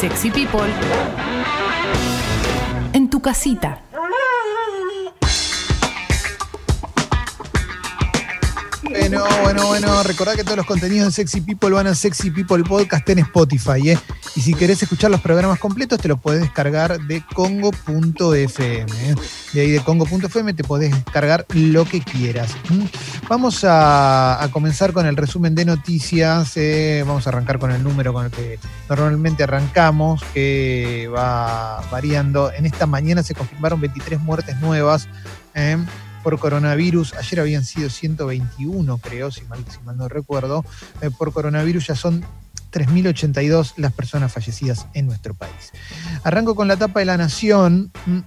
Sexy People en tu casita. Bueno, bueno, bueno. Recordad que todos los contenidos de Sexy People van a Sexy People Podcast en Spotify, ¿eh? Y si querés escuchar los programas completos, te los podés descargar de congo.fm. ¿eh? De ahí de congo.fm te podés descargar lo que quieras. Vamos a, comenzar con el resumen de noticias. ¿eh? Vamos a arrancar con el número con el que normalmente arrancamos, que va variando. En esta mañana se confirmaron 23 muertes nuevas. Por coronavirus. Ayer habían sido 121, creo, si mal, si mal no recuerdo. Eh, por coronavirus ya son 3.082 las personas fallecidas en nuestro país. Arranco con la tapa de la Nación. mm,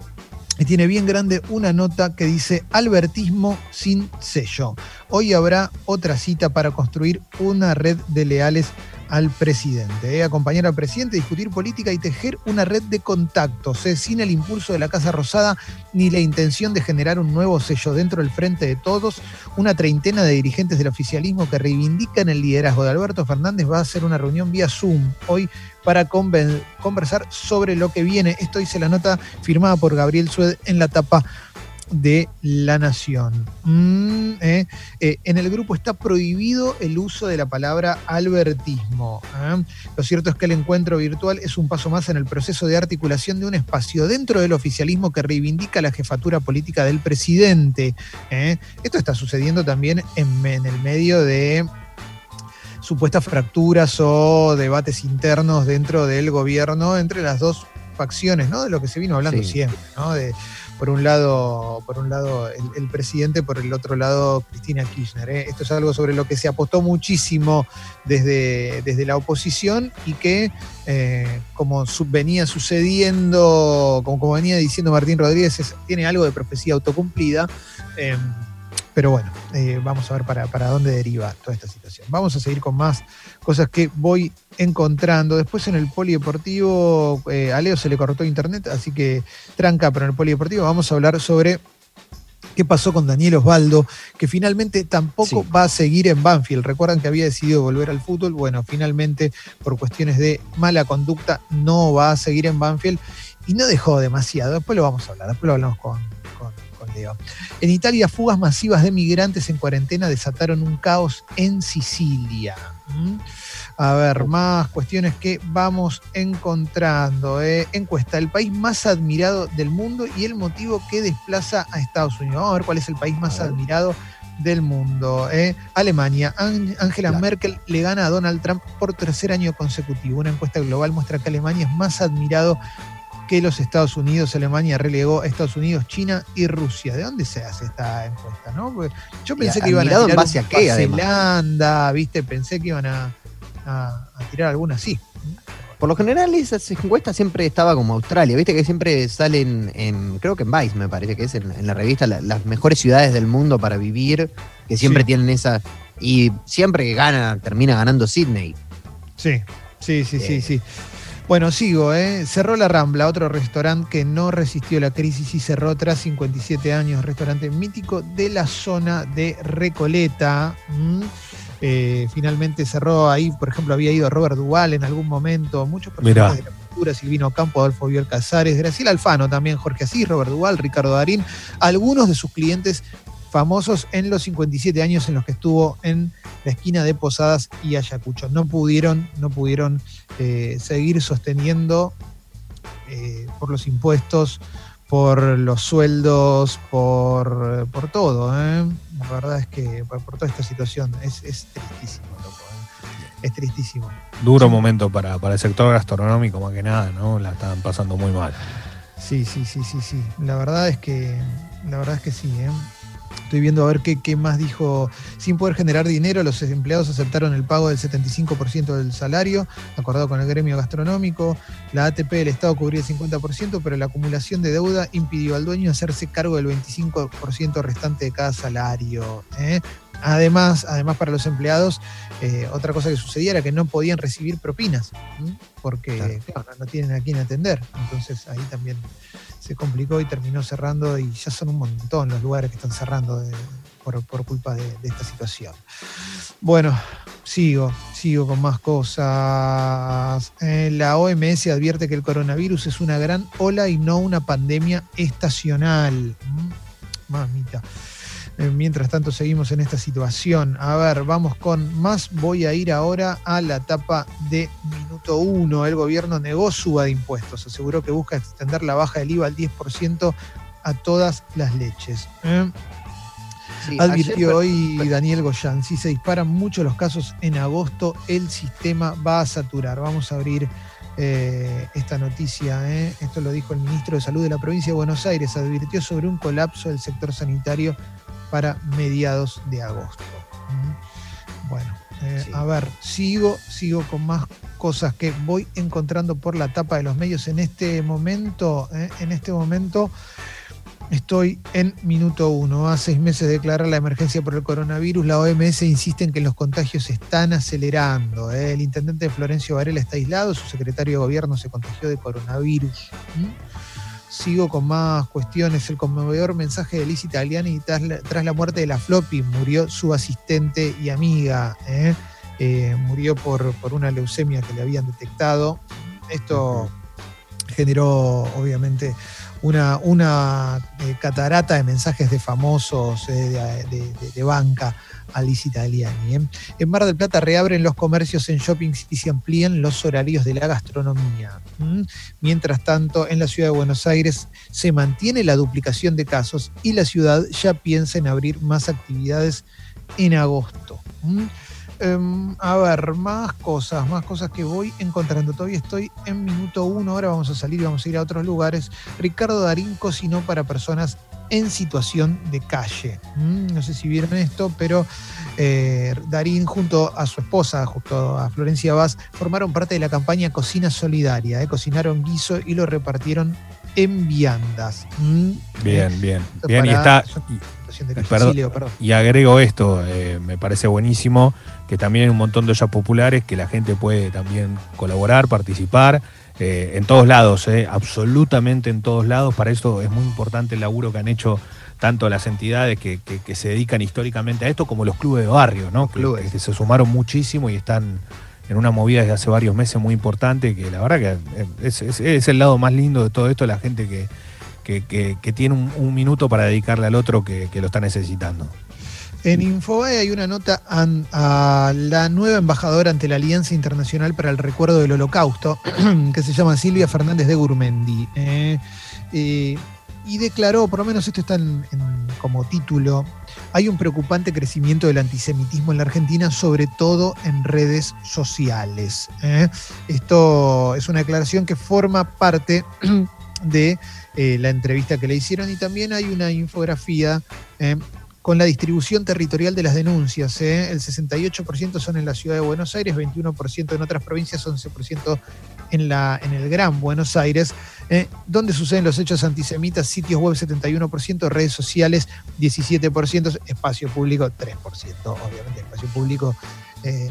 Y tiene bien grande una nota que dice Albertismo sin sello. Hoy habrá otra cita para construir una red de leales al presidente. ¿eh? Acompañar al presidente, discutir política y tejer una red de contactos, ¿eh? sin el impulso de la Casa Rosada ni la intención de generar un nuevo sello dentro del frente de todos. Una treintena de dirigentes del oficialismo que reivindican el liderazgo de Alberto Fernández va a hacer una reunión vía Zoom hoy para conversar sobre lo que viene. Esto dice la nota firmada por Gabriel Sued en la tapa de La Nación. Mm, eh. Eh, en el grupo está prohibido el uso de la palabra albertismo. ¿eh? Lo cierto es que el encuentro virtual es un paso más en el proceso de articulación de un espacio dentro del oficialismo que reivindica la jefatura política del presidente. Esto está sucediendo también en, en el medio de supuestas fracturas o debates internos dentro del gobierno entre las dos facciones, ¿no? De lo que se vino hablando Sí. siempre, ¿no? De, por un lado, por un lado el, el presidente, por el otro lado Cristina Kirchner. ¿eh? Esto es algo sobre lo que se apostó muchísimo desde, desde la oposición y que, eh, como venía sucediendo, como, venía diciendo Martín Rodríguez, tiene algo de profecía autocumplida. eh, pero bueno, eh, vamos a ver para, para dónde deriva toda esta situación. Vamos a seguir con más cosas que voy encontrando. Después en el polideportivo, eh, a Leo se le cortó internet, así que tranca, pero en el polideportivo vamos a hablar sobre qué pasó con Daniel Osvaldo, que finalmente tampoco Sí. va a seguir en Banfield. Recuerdan que había decidido volver al fútbol. Bueno, finalmente, por cuestiones de mala conducta, no va a seguir en Banfield y no dejó demasiado. Después lo vamos a hablar, después lo hablamos con, Leo. En Italia, fugas masivas de migrantes en cuarentena desataron un caos en Sicilia. ¿Mm? A ver, más cuestiones que vamos encontrando. ¿eh? Encuesta, el país más admirado del mundo y el motivo que desplaza a Estados Unidos. Vamos a ver cuál es el país más admirado del mundo. ¿eh? Alemania, An- Angela Claro. Merkel le gana a Donald Trump por tercer año consecutivo. Una encuesta global muestra que Alemania es más admirado que los Estados Unidos. Alemania relegó a Estados Unidos, China y Rusia. ¿De dónde se hace esta encuesta? No? Porque yo pensé Y que iban a en tirar base un a qué. Zelanda, ¿viste? Pensé que iban a, a- a tirar alguna así. Por lo general, esas encuestas siempre estaba como Australia, viste que siempre salen en, creo que en Vice me parece que es en, en la revista, la- las mejores ciudades del mundo para vivir, que siempre Sí. tienen esa, y siempre que gana, termina ganando Sydney. Sí, sí, sí, sí, Eh. sí. Bueno, sigo, ¿eh? Cerró La Rambla, otro restaurante que no resistió la crisis y cerró tras 57 años, restaurante mítico de la zona de Recoleta. ¿m? Eh, finalmente cerró ahí, por ejemplo, había ido Robert Duval en algún momento, muchos personajes Mirá. de la cultura, Silvino Campo, Adolfo Biel Casares, Graciela Alfano también, Jorge Asís, Robert Duval, Ricardo Darín, algunos de sus clientes famosos en los 57 años en los que estuvo en la esquina de Posadas y Ayacucho. No pudieron, no pudieron eh, seguir sosteniendo eh, por los impuestos, por los sueldos, por, por todo. ¿eh? La verdad es que por, por toda esta situación es, es tristísimo, loco. Es tristísimo. Duro momento para, para el sector gastronómico, más que nada, ¿no? La estaban pasando muy mal. Sí, sí, sí, sí, sí. La verdad es que, la verdad es que sí, ¿eh? Estoy viendo a ver qué, qué más dijo. Sin poder generar dinero, los empleados aceptaron el pago del 75% del salario, acordado con el gremio gastronómico. La ATP del Estado cubría el 50%, pero la acumulación de deuda impidió al dueño hacerse cargo del 25% restante de cada salario. ¿eh? Además, además, para los empleados, eh, otra cosa que sucedía era que no podían recibir propinas, porque Claro. claro, no, no tienen a quién atender. Entonces ahí también se complicó y terminó cerrando y ya son un montón los lugares que están cerrando de- por, por culpa de, de esta situación. Bueno, sigo, sigo con más cosas. Eh, la OMS advierte que el coronavirus es una gran ola y no una pandemia estacional. Mm, Mamita. Eh, mientras tanto seguimos en esta situación. A ver, vamos con más. Voy a ir ahora a la etapa de minuto uno. El gobierno negó suba de impuestos. Aseguró que busca extender la baja del IVA al 10% a todas las leches. ¿eh? Sí, Advirtió ayer- hoy Daniel Goyan, si se disparan mucho los casos en agosto, el sistema va a saturar. Vamos a abrir eh, esta noticia. ¿eh? Esto lo dijo el ministro de Salud de la provincia de Buenos Aires. Advirtió sobre un colapso del sector sanitario para mediados de agosto. Bueno, eh, Sí. a ver, sigo, sigo con más cosas que voy encontrando por la tapa de los medios en este momento. ¿eh? En este momento. Estoy en minuto uno. A seis meses de declarar la emergencia por el coronavirus, la OMS insiste en que los contagios se están acelerando. ¿eh? El intendente Florencio Varela está aislado, su secretario de gobierno se contagió de coronavirus. ¿Mm? Sigo con más cuestiones. El conmovedor mensaje de Liz Italiani tras la, tras la muerte de la Floppy murió su asistente y amiga. ¿eh? Eh, murió por, por una leucemia que le habían detectado. Esto generó, obviamente, una, una eh, catarata de mensajes de famosos eh, de, de- banca a Liz Italiani. ¿eh? En Mar del Plata reabren los comercios en shoppings y se amplían los horarios de la gastronomía. Mientras tanto, en la ciudad de Buenos Aires se mantiene la duplicación de casos y la ciudad ya piensa en abrir más actividades en agosto. Em, a ver, más cosas, más cosas que voy encontrando. Todavía estoy en minuto uno, ahora vamos a salir y vamos a ir a otros lugares. Ricardo Darín cocinó para personas en situación de calle. Mm, No sé si vieron esto, pero eh, Darín junto a su esposa, junto a Florencia Vaz, formaron parte de la campaña Cocina Solidaria. eh. Cocinaron guiso y lo repartieron en viandas. Mm, Bien, bien. Esto Bien, y está. De. Perdón. Perdón. Y agrego esto, eh, me parece buenísimo, que también hay un montón de ollas populares que la gente puede también colaborar, participar, eh, en todos lados, eh, absolutamente en todos lados. Para eso es muy importante el laburo que han hecho tanto las entidades que, que- que se dedican históricamente a esto como los clubes de barrio, ¿no? Clubes. que se sumaron muchísimo y están en una movida desde hace varios meses muy importante, que la verdad que eh, es, es- es el lado más lindo de todo esto, la gente que, que, tiene un, minuto para dedicarle al otro que, lo está necesitando. En Infobae hay una nota a la nueva embajadora ante la Alianza Internacional para el Recuerdo del Holocausto, que se llama Silvia Fernández de Gurmendi. eh, eh, y declaró, por lo menos esto está como título, hay un preocupante crecimiento del antisemitismo en la Argentina, sobre todo en redes sociales. eh. Esto es una declaración que forma parte de eh, la entrevista que le hicieron y también hay una infografía eh, con la distribución territorial de las denuncias. ¿eh? El 68% son en la ciudad de Buenos Aires, 21% en otras provincias, 11% en, la, en el Gran Buenos Aires. ¿eh? ¿Dónde suceden los hechos antisemitas? Sitios web 71%, redes sociales 17%, espacio público 3%. Obviamente, espacio público eh,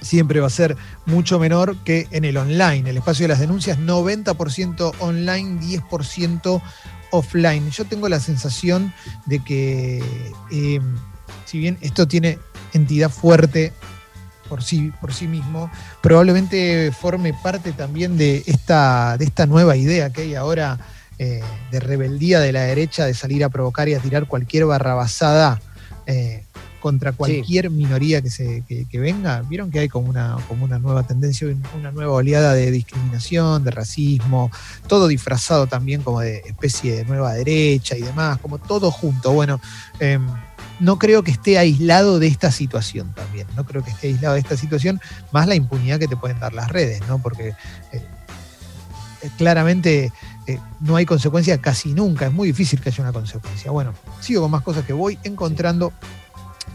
siempre va a ser mucho menor que en el online. El espacio de las denuncias 90% online, 10% offline. Yo tengo la sensación de que, eh, si bien esto tiene entidad fuerte por sí, por sí mismo, probablemente forme parte también de esta, de esta nueva idea que hay ahora eh, de rebeldía de la derecha, de salir a provocar y a tirar cualquier barrabasada eh, contra cualquier minoría que, se, que, que venga. Vieron que hay como una, como una nueva tendencia, una nueva oleada de discriminación, de racismo, todo disfrazado también como de especie de nueva derecha y demás, como todo junto. Bueno, eh, no creo que esté aislado de esta situación también, no creo que esté aislado de esta situación, más la impunidad que te pueden dar las redes, ¿no? Porque eh, eh, claramente eh, no hay consecuencia casi nunca, es muy difícil que haya una consecuencia. Bueno, sigo con más cosas que voy encontrando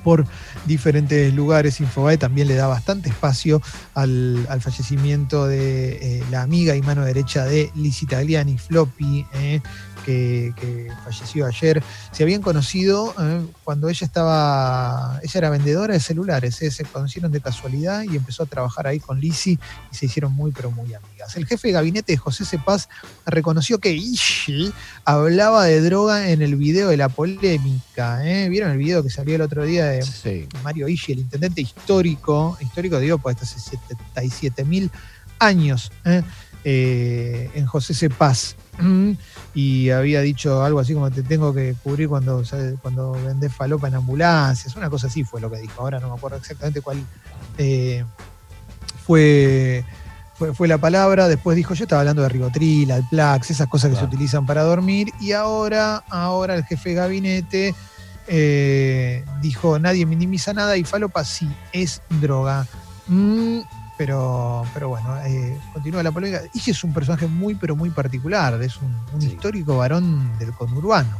por diferentes lugares. Infobae también le da bastante espacio al, al fallecimiento de eh, la amiga y mano derecha de Liz Italiani, Floppy, eh, que, que falleció ayer, se habían conocido eh, cuando ella estaba, ella era vendedora de celulares, eh, se conocieron de casualidad y empezó a trabajar ahí con Lisi y se hicieron muy pero muy amigas. El jefe de gabinete de José Cepaz reconoció que Ishi hablaba de droga en el video de la polémica. eh. ¿Vieron el video que salió el otro día de Sí. Mario Ishi, el intendente histórico, histórico digo, pues hace 77 mil años ¿eh? En José C. Paz. Y había dicho algo así como te tengo que cubrir cuando, cuando vendés falopa en ambulancias, una cosa así fue lo que dijo. Ahora no me acuerdo exactamente cuál eh, fue, fue, fue la palabra. Después dijo, yo estaba hablando de ribotril, Alplax, esas cosas que Claro. se utilizan para dormir. Y ahora, ahora el jefe de gabinete eh, dijo, nadie minimiza nada y falopa sí es droga. Mm, pero, pero bueno, eh, continúa la polémica. Ige es un personaje muy, pero muy particular. Es un, un Sí. histórico varón del conurbano.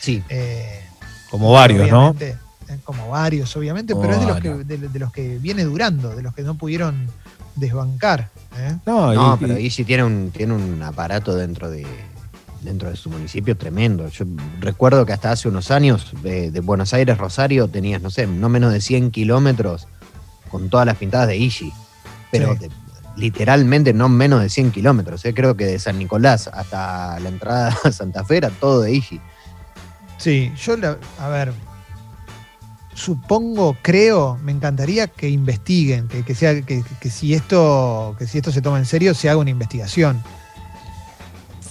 Sí. eh, Como varios, ¿no? obviamente, eh, Como varios, obviamente, Como pero es de los, que, de, de los que viene durando, de los que no pudieron desbancar. ¿eh? No, No, y- pero Ishi tiene un, tiene un aparato dentro de, dentro de su municipio tremendo. Yo recuerdo que hasta hace unos años de, de Buenos Aires, Rosario, tenías, no sé, no menos de 100 kilómetros con todas las pintadas de Ishi. Pero Sí. de- literalmente no menos de 100 kilómetros. ¿eh? Creo que de San Nicolás hasta la entrada a Santa Fe era todo de Ishi. Sí, yo, la- a ver, supongo, creo, me encantaría que investiguen, que, que sea, que, que si esto, que si esto se toma en serio, se haga una investigación.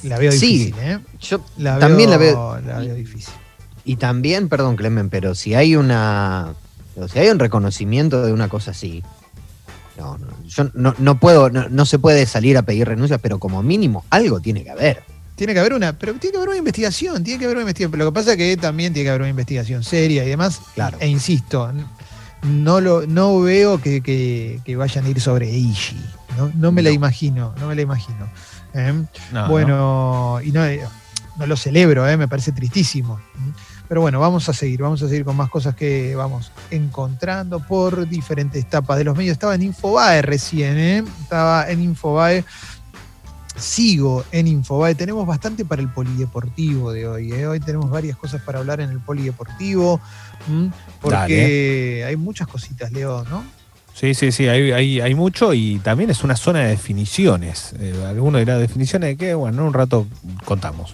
La veo Sí. difícil, ¿eh? Yo La También la veo, la veo difícil. Y también, perdón, Clemen, pero si hay una. Si hay un reconocimiento de una cosa así. No, no, yo no, no puedo, no, no se puede salir a pedir renuncias, pero como mínimo algo tiene que haber. Tiene que haber una, pero tiene que haber una investigación, tiene que haber una investigación. Pero lo que pasa es que también tiene que haber una investigación seria y demás. Claro. E insisto, no lo, no veo que, que- que vayan a ir sobre Ishi. No, no me la No. imagino, no me la imagino. ¿eh? no, no. bueno, y no, eh, no lo celebro, ¿eh? me parece tristísimo. ¿m? Pero bueno, vamos a seguir, vamos a seguir con más cosas que vamos encontrando por diferentes etapas de los medios. Estaba en Infobae recién, ¿eh? estaba en Infobae. Sigo en Infobae. Tenemos bastante para el polideportivo de hoy. ¿eh? Hoy tenemos varias cosas para hablar en el polideportivo. ¿m? Porque hay muchas cositas, Leo, ¿no? Sí, sí, sí, hay, hay, hay mucho y también es una zona de definiciones. Eh, alguno dirá, ¿definiciones de qué? Bueno, en un rato contamos.